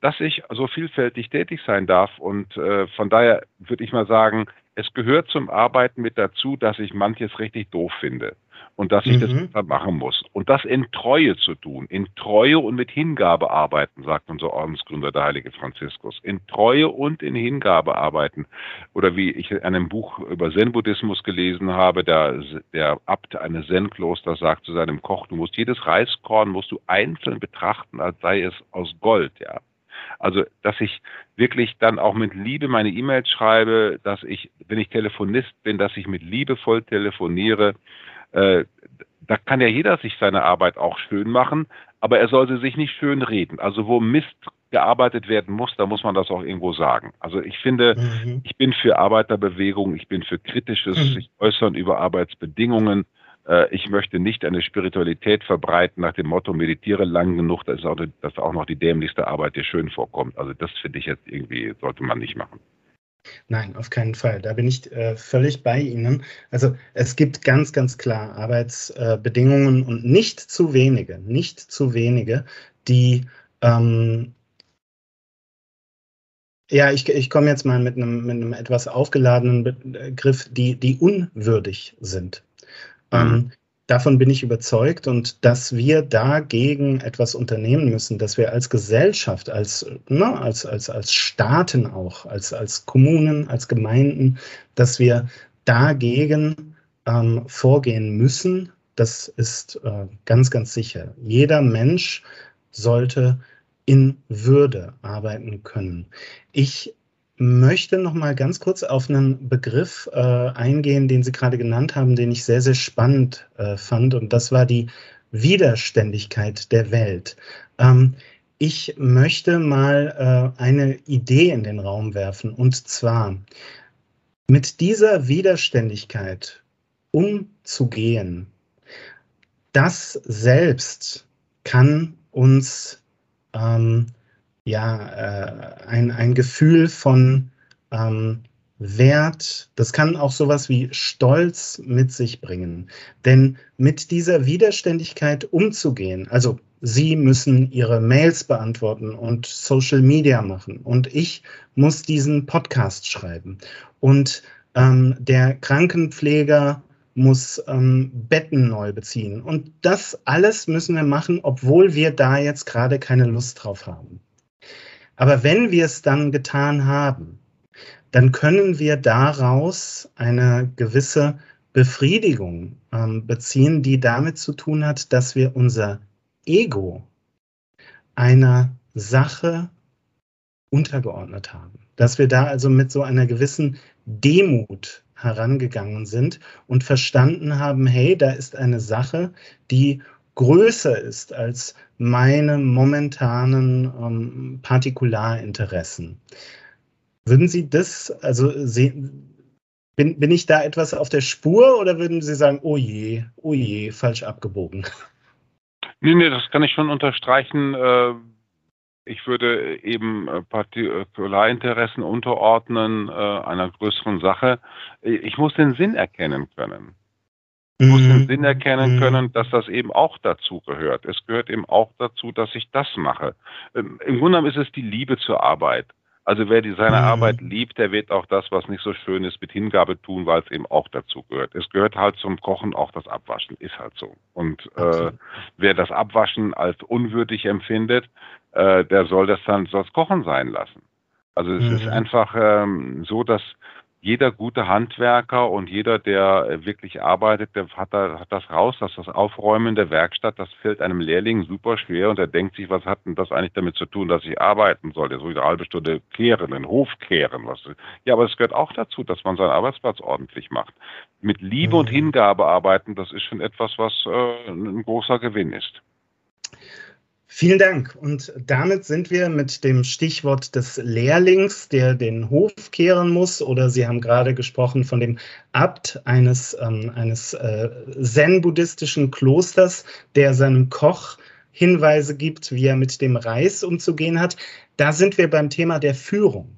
dass ich so vielfältig tätig sein darf. Und äh, von daher würde ich mal sagen, es gehört zum Arbeiten mit dazu, dass ich manches richtig doof finde und dass ich mhm. das machen muss. Und das in Treue zu tun, in Treue und mit Hingabe arbeiten, sagt unser Ordensgründer, der heilige Franziskus. In Treue und in Hingabe arbeiten. Oder wie ich in einem Buch über Zen-Buddhismus gelesen habe, der, der Abt eines Zen-Klosters sagt zu seinem Koch, du musst jedes Reiskorn musst du einzeln betrachten, als sei es aus Gold, ja. Also, dass ich wirklich dann auch mit Liebe meine E-Mails schreibe, dass ich, wenn ich Telefonist bin, dass ich mit liebevoll telefoniere. Äh, da kann ja jeder sich seine Arbeit auch schön machen, aber er soll sie sich nicht schön reden. Also wo Mist gearbeitet werden muss, da muss man das auch irgendwo sagen. Also ich finde, mhm. ich bin für Arbeiterbewegung, ich bin für kritisches mhm. sich äußern über Arbeitsbedingungen. Äh, ich möchte nicht eine Spiritualität verbreiten nach dem Motto, meditiere lang genug, dass auch, dass auch noch die dämlichste Arbeit dir schön vorkommt. Also das finde ich jetzt irgendwie, sollte man nicht machen. Nein, auf keinen Fall. Da bin ich äh, völlig bei Ihnen. Also es gibt ganz, ganz klar Arbeitsbedingungen äh, und nicht zu wenige, nicht zu wenige, die ähm, ja, ich, ich komme jetzt mal mit einem, mit einem etwas aufgeladenen Begriff, die, die unwürdig sind. Mhm. Ähm, davon bin ich überzeugt und dass wir dagegen etwas unternehmen müssen, dass wir als Gesellschaft, als, na, als, als, als Staaten auch, als, als Kommunen, als Gemeinden, dass wir dagegen ähm, vorgehen müssen, das ist äh, ganz, ganz sicher. Jeder Mensch sollte in Würde arbeiten können. Ich möchte noch mal ganz kurz auf einen Begriff äh, eingehen, den Sie gerade genannt haben, den ich sehr, sehr spannend äh, fand. Und das war die Widerständigkeit der Welt. Ähm, ich möchte mal äh, eine Idee in den Raum werfen. Und zwar, mit dieser Widerständigkeit umzugehen, das selbst kann uns ähm, ja, äh, ein, ein Gefühl von ähm, Wert, das kann auch sowas wie Stolz mit sich bringen. Denn mit dieser Widerständigkeit umzugehen, also Sie müssen Ihre Mails beantworten und Social Media machen und ich muss diesen Podcast schreiben und ähm, der Krankenpfleger muss ähm, Betten neu beziehen. Und das alles müssen wir machen, obwohl wir da jetzt gerade keine Lust drauf haben. Aber wenn wir es dann getan haben, dann können wir daraus eine gewisse Befriedigung ähm, beziehen, die damit zu tun hat, dass wir unser Ego einer Sache untergeordnet haben. Dass wir da also mit so einer gewissen Demut herangegangen sind und verstanden haben, hey, da ist eine Sache, die größer ist als meine momentanen ähm, Partikularinteressen. Würden Sie das, also sehen, bin, bin ich da etwas auf der Spur oder würden Sie sagen, oh je, oh je, falsch abgebogen? Nee, nee, das kann ich schon unterstreichen. Äh, ich würde eben äh, Partikularinteressen unterordnen äh, einer größeren Sache. Ich muss den Sinn erkennen können. Ich muss den mhm. Sinn erkennen mhm. können, dass das eben auch dazu gehört. Es gehört eben auch dazu, dass ich das mache. Ähm, Im Grunde genommen ist es die Liebe zur Arbeit. Also wer die, seine mhm. Arbeit liebt, der wird auch das, was nicht so schön ist, mit Hingabe tun, weil es eben auch dazu gehört. Es gehört halt zum Kochen auch das Abwaschen, ist halt so. Und äh, wer das Abwaschen als unwürdig empfindet, äh, der soll das dann das Kochen sein lassen. Also es mhm. ist einfach ähm, so, dass jeder gute Handwerker und jeder, der äh, wirklich arbeitet, der hat, da, hat das raus, dass das Aufräumen der Werkstatt, das fällt einem Lehrling super schwer und er denkt sich, was hat denn das eigentlich damit zu tun, dass ich arbeiten soll? Der soll eine halbe Stunde kehren, den Hof kehren. Was, ja, aber es gehört auch dazu, dass man seinen Arbeitsplatz ordentlich macht. Mit Liebe mhm. und Hingabe arbeiten, das ist schon etwas, was äh, ein großer Gewinn ist. Vielen Dank. Und damit sind wir mit dem Stichwort des Lehrlings, der den Hof kehren muss, oder Sie haben gerade gesprochen von dem Abt eines, ähm, eines äh, zen-buddhistischen Klosters, der seinem Koch Hinweise gibt, wie er mit dem Reis umzugehen hat. Da sind wir beim Thema der Führung.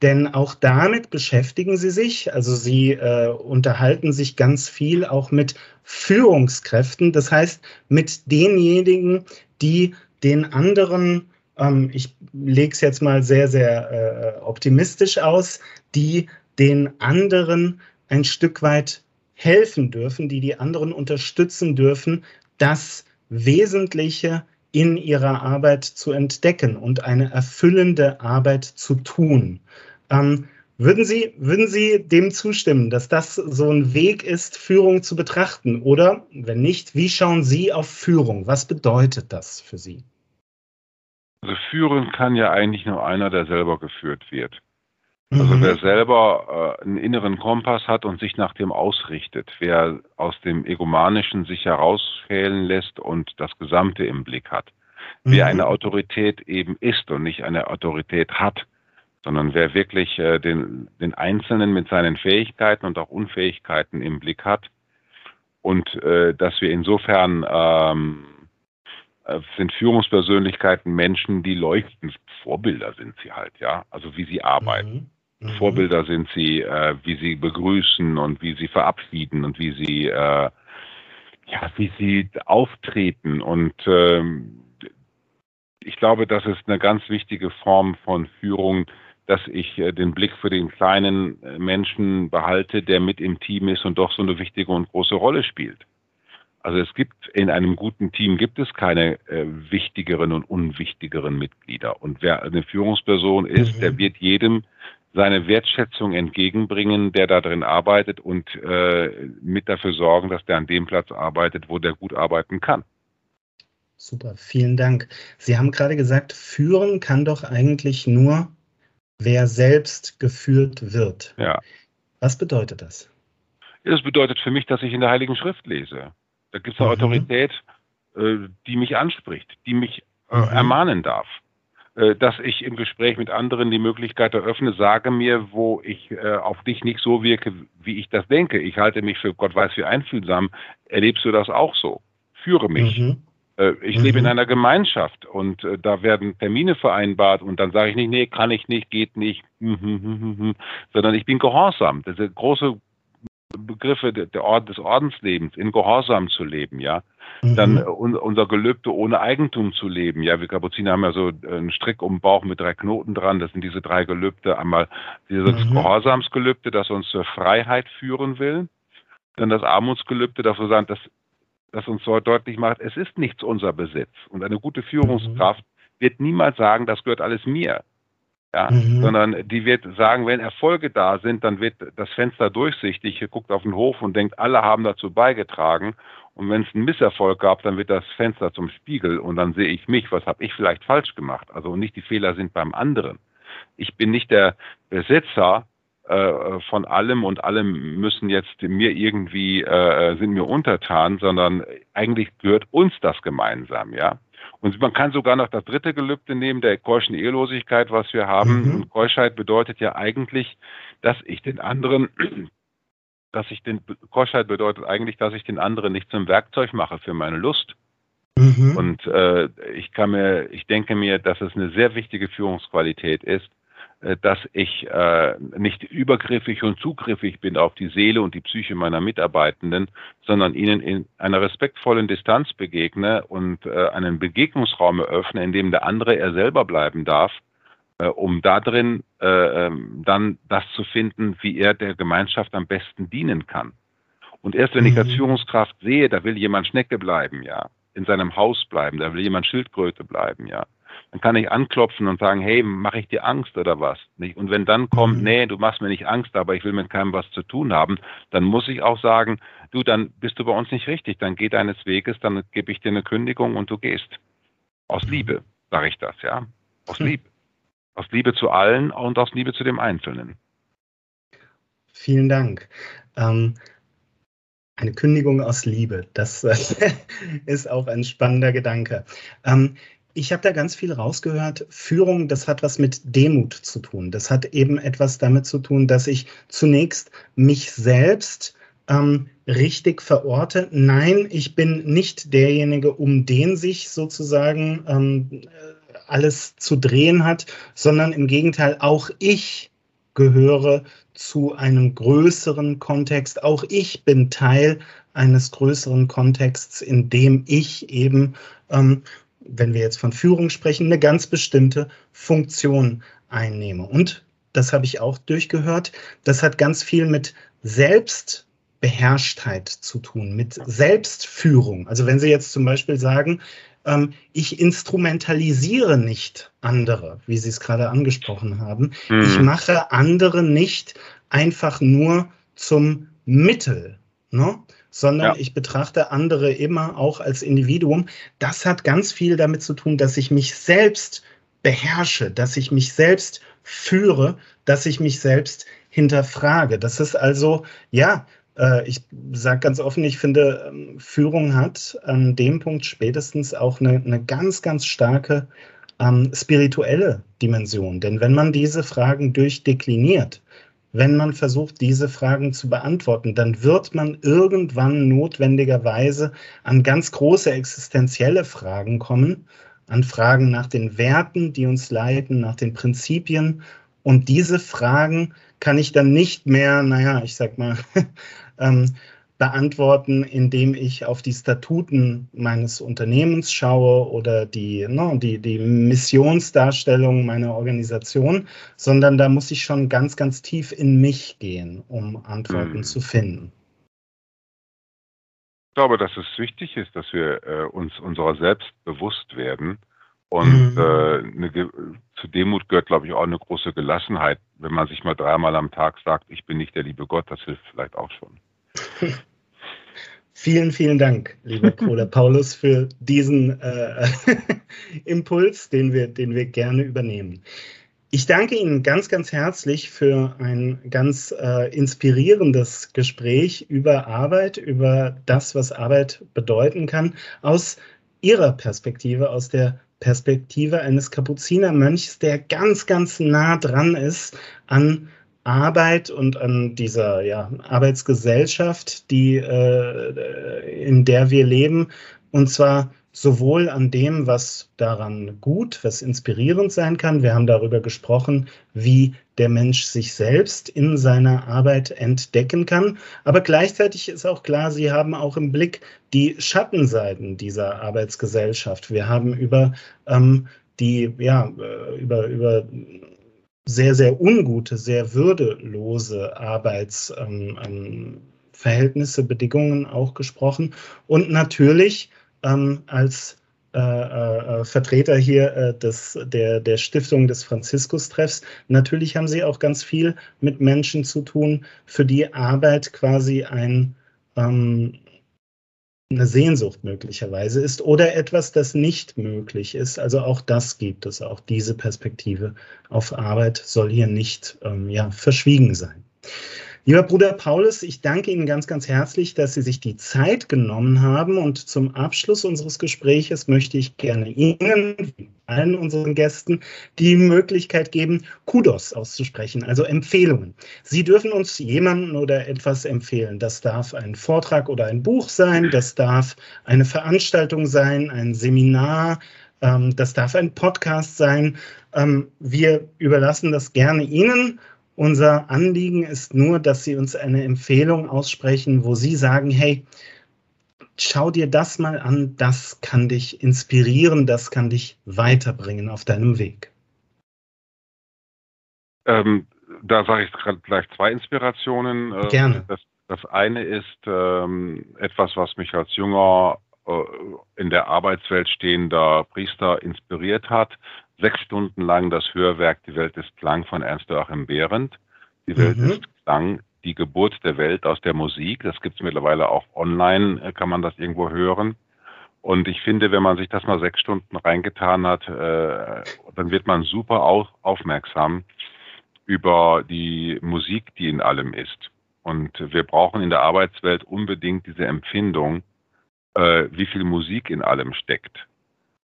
Denn auch damit beschäftigen sie sich. Also sie äh, unterhalten sich ganz viel auch mit Führungskräften. Das heißt, mit denjenigen, die den anderen ähm, ich lege es jetzt mal sehr, sehr äh, optimistisch aus, die den anderen ein Stück weit helfen dürfen, die die anderen unterstützen dürfen, das Wesentliche in ihrer Arbeit zu entdecken und eine erfüllende Arbeit zu tun. Ähm, würden Sie, würden Sie dem zustimmen, dass das so ein Weg ist, Führung zu betrachten? Oder wenn nicht, wie schauen Sie auf Führung? Was bedeutet das für Sie? Also führen kann ja eigentlich nur einer, der selber geführt wird. Also mhm. wer selber äh, einen inneren Kompass hat und sich nach dem ausrichtet, wer aus dem Egomanischen sich herausschälen lässt und das Gesamte im Blick hat, mhm. wer eine Autorität eben ist und nicht eine Autorität hat, sondern wer wirklich äh, den, den Einzelnen mit seinen Fähigkeiten und auch Unfähigkeiten im Blick hat und äh, dass wir insofern ähm, äh, sind Führungspersönlichkeiten Menschen, die leuchten. Vorbilder sind sie halt, ja, also wie sie arbeiten. Mhm. Mhm. Vorbilder sind sie, äh, wie sie begrüßen und wie sie verabschieden und wie sie, äh, ja, wie sie auftreten. Und ähm, ich glaube, das ist eine ganz wichtige Form von Führung, dass ich äh, den Blick für den kleinen äh, Menschen behalte, der mit im Team ist und doch so eine wichtige und große Rolle spielt. Also es gibt in einem guten Team gibt es keine äh, wichtigeren und unwichtigeren Mitglieder. Und wer eine Führungsperson ist, mhm. der wird jedem seine Wertschätzung entgegenbringen, der da drin arbeitet und äh, mit dafür sorgen, dass der an dem Platz arbeitet, wo der gut arbeiten kann. Super, vielen Dank. Sie haben gerade gesagt, führen kann doch eigentlich nur, wer selbst geführt wird. Ja. Was bedeutet das? Das bedeutet für mich, dass ich in der Heiligen Schrift lese. Da gibt es eine mhm. Autorität, äh, die mich anspricht, die mich äh, mhm. ermahnen darf. Äh, dass ich im Gespräch mit anderen die Möglichkeit eröffne, sage mir, wo ich auf dich nicht so wirke, wie ich das denke. Ich halte mich für Gott weiß wie einfühlsam. Erlebst du das auch so? Führe mich. Mhm. Äh, ich mhm. lebe in einer Gemeinschaft und äh, da werden Termine vereinbart und dann sage ich nicht, nee, kann ich nicht, geht nicht, sondern ich bin gehorsam. Das ist große Begriffe der Ord des Ordenslebens, in Gehorsam zu leben, ja. Mhm. Dann äh, unser Gelübde ohne Eigentum zu leben. Ja, wir Kapuziner haben ja so einen Strick um den Bauch mit drei Knoten dran. Das sind diese drei Gelübde. Einmal dieses mhm. Gehorsamsgelübde, das uns zur Freiheit führen will. Dann das Armutsgelübde, das wir sagen, das, das uns so deutlich macht, es ist nichts unser Besitz. Und eine gute Führungskraft mhm. wird niemals sagen, das gehört alles mir ja, mhm. sondern die wird sagen, wenn Erfolge da sind, dann wird das Fenster durchsichtig, guckt auf den Hof und denkt, alle haben dazu beigetragen. Und wenn es einen Misserfolg gab, dann wird das Fenster zum Spiegel und dann sehe ich mich, was habe ich vielleicht falsch gemacht. Also nicht die Fehler sind beim anderen. Ich bin nicht der Besitzer äh, von allem und allem müssen jetzt mir irgendwie äh, sind mir untertan, sondern eigentlich gehört uns das gemeinsam, ja. Und man kann sogar noch das dritte Gelübde nehmen, der keuschen Ehelosigkeit, was wir haben. Mhm. Und Keuschheit bedeutet ja eigentlich, dass ich den anderen, dass ich den, Keuschheit bedeutet eigentlich, dass ich den anderen nicht zum Werkzeug mache für meine Lust. Mhm. Und äh, ich kann mir, ich denke mir, dass es eine sehr wichtige Führungsqualität ist, dass ich äh, nicht übergriffig und zugriffig bin auf die Seele und die Psyche meiner Mitarbeitenden, sondern ihnen in einer respektvollen Distanz begegne und äh, einen Begegnungsraum eröffne, in dem der andere er selber bleiben darf, äh, um darin äh, ähm, dann das zu finden, wie er der Gemeinschaft am besten dienen kann. Und erst wenn mhm. ich als. Führungskraft sehe, da will jemand Schnecke bleiben, ja, in seinem Haus bleiben, da will jemand Schildkröte bleiben, ja, dann kann ich anklopfen und sagen, hey, mache ich dir Angst oder was? Und wenn dann kommt, mhm. nee, du machst mir nicht Angst, aber ich will mit keinem was zu tun haben, dann muss ich auch sagen, du, dann bist du bei uns nicht richtig, dann geh deines Weges, dann gebe ich dir eine Kündigung und du gehst. Aus mhm. Liebe, sage ich das, ja. Aus hm. Liebe. Aus Liebe zu allen und aus Liebe zu dem Einzelnen. Vielen Dank. Ähm, eine Kündigung aus Liebe, das ist auch ein spannender Gedanke. Ähm, ich habe da ganz viel rausgehört. Führung, das hat was mit Demut zu tun. Das hat eben etwas damit zu tun, dass ich zunächst mich selbst ähm, richtig verorte. Nein, ich bin nicht derjenige, um den sich sozusagen ähm, alles zu drehen hat, sondern im Gegenteil, auch ich gehöre zu einem größeren Kontext. Auch ich bin Teil eines größeren Kontexts, in dem ich eben ähm, wenn wir jetzt von Führung sprechen, eine ganz bestimmte Funktion einnehme. Und das habe ich auch durchgehört, das hat ganz viel mit Selbstbeherrschtheit zu tun, mit Selbstführung. Also wenn Sie jetzt zum Beispiel sagen, ähm, ich instrumentalisiere nicht andere, wie Sie es gerade angesprochen haben. Mhm. Ich mache andere nicht einfach nur zum Mittel, ne? Sondern ja. ich betrachte andere immer auch als Individuum. Das hat ganz viel damit zu tun, dass ich mich selbst beherrsche, dass ich mich selbst führe, dass ich mich selbst hinterfrage. Das ist also, ja, äh, ich sage ganz offen, ich finde, ähm, Führung hat an dem Punkt spätestens auch eine, eine ganz, ganz starke ähm, spirituelle Dimension. Denn wenn man diese Fragen durchdekliniert, wenn man versucht, diese Fragen zu beantworten, dann wird man irgendwann notwendigerweise an ganz große existenzielle Fragen kommen, an Fragen nach den Werten, die uns leiten, nach den Prinzipien. Und diese Fragen kann ich dann nicht mehr, naja, ich sag mal, ähm, beantworten, indem ich auf die Statuten meines Unternehmens schaue oder die, ne, die, die Missionsdarstellung meiner Organisation, sondern da muss ich schon ganz, ganz tief in mich gehen, um Antworten mhm. zu finden. Ich glaube, dass es wichtig ist, dass wir äh, uns unserer selbst bewusst werden. Und mhm. äh, eine, zu Demut gehört, glaube ich, auch eine große Gelassenheit. Wenn man sich mal dreimal am Tag sagt, ich bin nicht der liebe Gott, das hilft vielleicht auch schon. Vielen, vielen Dank, lieber Bruder Paulus, für diesen äh, Impuls, den wir, den wir gerne übernehmen. Ich danke Ihnen ganz, ganz herzlich für ein ganz äh, inspirierendes Gespräch über Arbeit, über das, was Arbeit bedeuten kann, aus Ihrer Perspektive, aus der Perspektive eines Kapuzinermönchs, der ganz, ganz nah dran ist an Arbeit und an dieser ja, Arbeitsgesellschaft, die, äh, in der wir leben. Und zwar sowohl an dem, was daran gut, was inspirierend sein kann. Wir haben darüber gesprochen, wie der Mensch sich selbst in seiner Arbeit entdecken kann. Aber gleichzeitig ist auch klar, Sie haben auch im Blick die Schattenseiten dieser Arbeitsgesellschaft. Wir haben über ähm, die, ja, äh, über, über sehr, sehr ungute, sehr würdelose Arbeitsverhältnisse, ähm, Bedingungen auch gesprochen. Und natürlich ähm, als äh, äh, Vertreter hier äh, des, der, der Stiftung des Franziskustreffs. Natürlich haben sie auch ganz viel mit Menschen zu tun, für die Arbeit quasi ein, ähm, eine Sehnsucht möglicherweise ist oder etwas, das nicht möglich ist. Also auch das gibt es, auch diese Perspektive auf Arbeit soll hier nicht ähm, ja, verschwiegen sein. Lieber Bruder Paulus, ich danke Ihnen ganz, ganz herzlich, dass Sie sich die Zeit genommen haben. Und zum Abschluss unseres Gespräches möchte ich gerne Ihnen, allen unseren Gästen, die Möglichkeit geben, Kudos auszusprechen, also Empfehlungen. Sie dürfen uns jemanden oder etwas empfehlen. Das darf ein Vortrag oder ein Buch sein, das darf eine Veranstaltung sein, ein Seminar, ähm, das darf ein Podcast sein. Ähm, wir überlassen das gerne Ihnen unser Anliegen ist nur, dass Sie uns eine Empfehlung aussprechen, wo Sie sagen, hey, schau dir das mal an, das kann dich inspirieren, das kann dich weiterbringen auf deinem Weg. Ähm, da sage ich gerade gleich zwei Inspirationen. Äh, Gerne. Das, das eine ist ähm, etwas, was mich als junger äh, in der Arbeitswelt stehender Priester inspiriert hat sechs Stunden lang das Hörwerk Die Welt ist Klang von Ernst Joachim Behrendt. Die Welt mhm. ist Klang, die Geburt der Welt aus der Musik. Das gibt es mittlerweile auch online, äh, kann man das irgendwo hören. Und ich finde, wenn man sich das mal sechs Stunden reingetan hat, äh, dann wird man super auf, aufmerksam über die Musik, die in allem ist. Und wir brauchen in der Arbeitswelt unbedingt diese Empfindung, äh, wie viel Musik in allem steckt.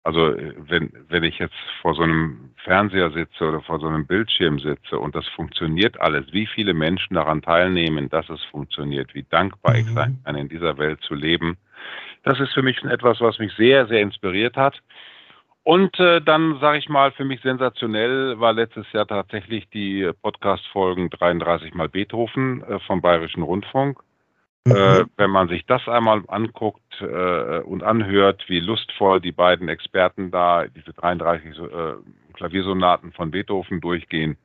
Also äh, wenn, wenn ich jetzt vor so einem Fernseher sitze oder vor so einem Bildschirm sitze und das funktioniert alles, wie viele Menschen daran teilnehmen, dass es funktioniert, wie dankbar mhm. ich sein kann, in dieser Welt zu leben, das ist für mich schon etwas, was mich sehr, sehr inspiriert hat. Und äh, dann sage ich mal, für mich sensationell war letztes Jahr tatsächlich die Podcast-Folgen 33 mal Beethoven äh, vom Bayerischen Rundfunk. Mhm. Äh, wenn man sich das einmal anguckt äh, und anhört, wie lustvoll die beiden Experten da diese 33 äh, Klaviersonaten von Beethoven durchgehen,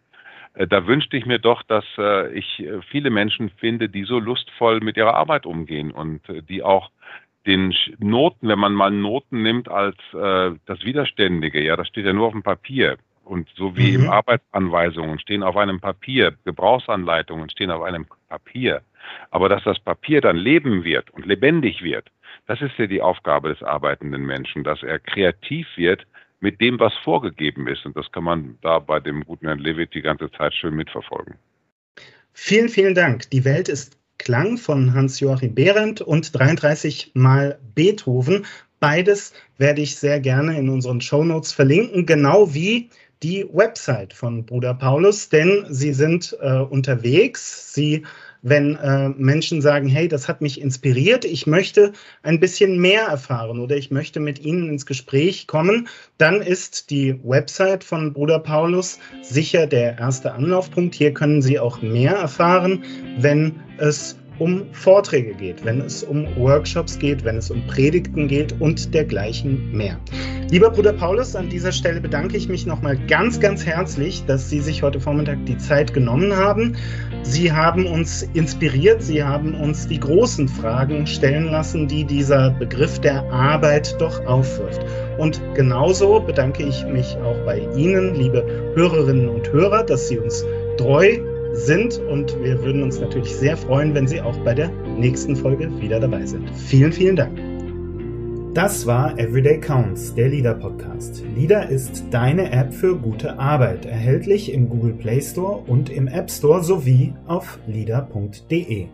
da wünschte ich mir doch, dass ich viele Menschen finde, die so lustvoll mit ihrer Arbeit umgehen und die auch den Noten, wenn man mal Noten nimmt als das Widerständige, ja, das steht ja nur auf dem Papier. Und so wie mhm. Arbeitsanweisungen stehen auf einem Papier, Gebrauchsanleitungen stehen auf einem Papier. Aber dass das Papier dann leben wird und lebendig wird, das ist ja die Aufgabe des arbeitenden Menschen, dass er kreativ wird mit dem, was vorgegeben ist. Und das kann man da bei dem guten Herrn Levitt die ganze Zeit schön mitverfolgen. Vielen, vielen Dank. Die Welt ist Klang von Hans-Joachim Behrendt und 33 mal Beethoven. Beides werde ich sehr gerne in unseren Shownotes verlinken, genau wie die Website von Bruder Paulus, denn sie sind äh, unterwegs. Sie wenn äh, Menschen sagen, hey, das hat mich inspiriert, ich möchte ein bisschen mehr erfahren oder ich möchte mit Ihnen ins Gespräch kommen, dann ist die Website von Bruder Paulus sicher der erste Anlaufpunkt. Hier können Sie auch mehr erfahren, wenn es um Vorträge geht, wenn es um Workshops geht, wenn es um Predigten geht und dergleichen mehr. Lieber Bruder Paulus, an dieser Stelle bedanke ich mich nochmal ganz, ganz herzlich, dass Sie sich heute Vormittag die Zeit genommen haben. Sie haben uns inspiriert, Sie haben uns die großen Fragen stellen lassen, die dieser Begriff der Arbeit doch aufwirft. Und genauso bedanke ich mich auch bei Ihnen, liebe Hörerinnen und Hörer, dass Sie uns treu sind und wir würden uns natürlich sehr freuen, wenn Sie auch bei der nächsten Folge wieder dabei sind. Vielen, vielen Dank. Das war Everyday Counts, der LIDA Podcast. LIDA ist deine App für gute Arbeit, erhältlich im Google Play Store und im App Store sowie auf lida.de.